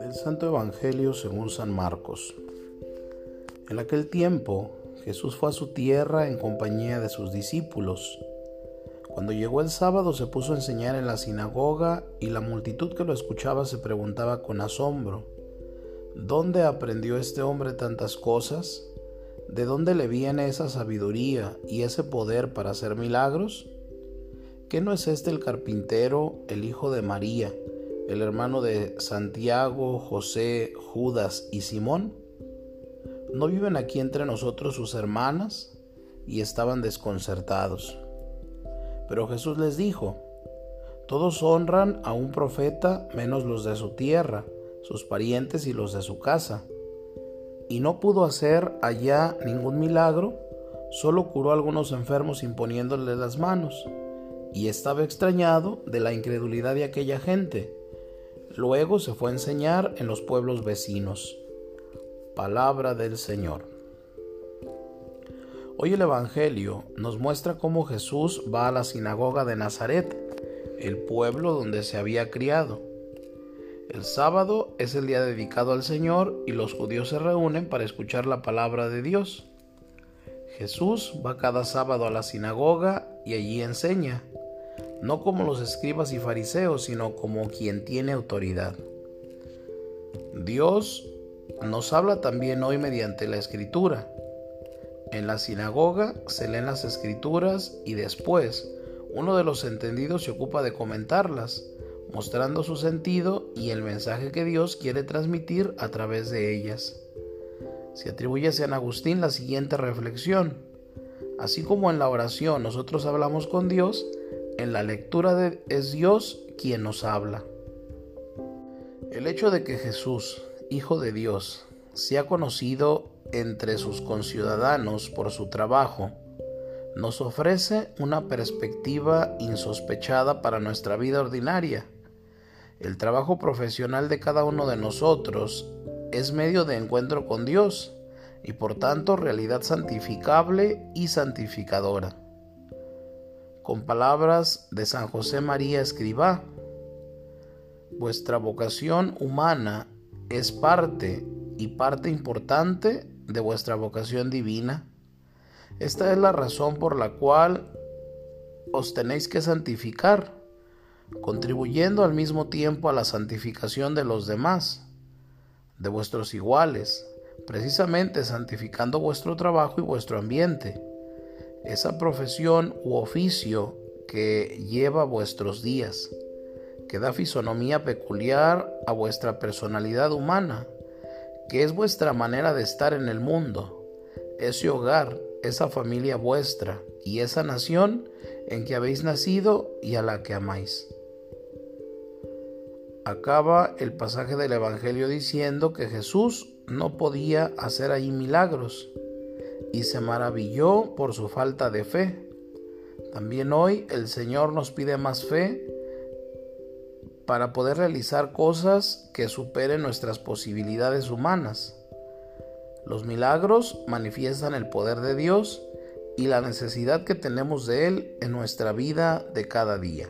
Del Santo Evangelio según San Marcos. En aquel tiempo Jesús fue a su tierra en compañía de sus discípulos. Cuando llegó el sábado se puso a enseñar en la sinagoga y la multitud que lo escuchaba se preguntaba con asombro, ¿dónde aprendió este hombre tantas cosas? ¿De dónde le viene esa sabiduría y ese poder para hacer milagros? ¿Qué no es este el carpintero, el hijo de María, el hermano de Santiago, José, Judas y Simón? ¿No viven aquí entre nosotros sus hermanas? Y estaban desconcertados. Pero Jesús les dijo, Todos honran a un profeta menos los de su tierra, sus parientes y los de su casa y no pudo hacer allá ningún milagro, solo curó a algunos enfermos imponiéndoles las manos, y estaba extrañado de la incredulidad de aquella gente. Luego se fue a enseñar en los pueblos vecinos. Palabra del Señor. Hoy el Evangelio nos muestra cómo Jesús va a la sinagoga de Nazaret, el pueblo donde se había criado. El sábado es el día dedicado al Señor y los judíos se reúnen para escuchar la palabra de Dios. Jesús va cada sábado a la sinagoga y allí enseña, no como los escribas y fariseos, sino como quien tiene autoridad. Dios nos habla también hoy mediante la escritura. En la sinagoga se leen las escrituras y después uno de los entendidos se ocupa de comentarlas mostrando su sentido y el mensaje que Dios quiere transmitir a través de ellas. Se atribuye a San Agustín la siguiente reflexión. Así como en la oración nosotros hablamos con Dios, en la lectura de, es Dios quien nos habla. El hecho de que Jesús, Hijo de Dios, sea conocido entre sus conciudadanos por su trabajo, nos ofrece una perspectiva insospechada para nuestra vida ordinaria el trabajo profesional de cada uno de nosotros es medio de encuentro con Dios y por tanto realidad santificable y santificadora. Con palabras de San José María Escribá, vuestra vocación humana es parte y parte importante de vuestra vocación divina. Esta es la razón por la cual os tenéis que santificar contribuyendo al mismo tiempo a la santificación de los demás, de vuestros iguales, precisamente santificando vuestro trabajo y vuestro ambiente, esa profesión u oficio que lleva vuestros días, que da fisonomía peculiar a vuestra personalidad humana, que es vuestra manera de estar en el mundo, ese hogar, esa familia vuestra y esa nación en que habéis nacido y a la que amáis. Acaba el pasaje del Evangelio diciendo que Jesús no podía hacer ahí milagros y se maravilló por su falta de fe. También hoy el Señor nos pide más fe para poder realizar cosas que superen nuestras posibilidades humanas. Los milagros manifiestan el poder de Dios y la necesidad que tenemos de Él en nuestra vida de cada día.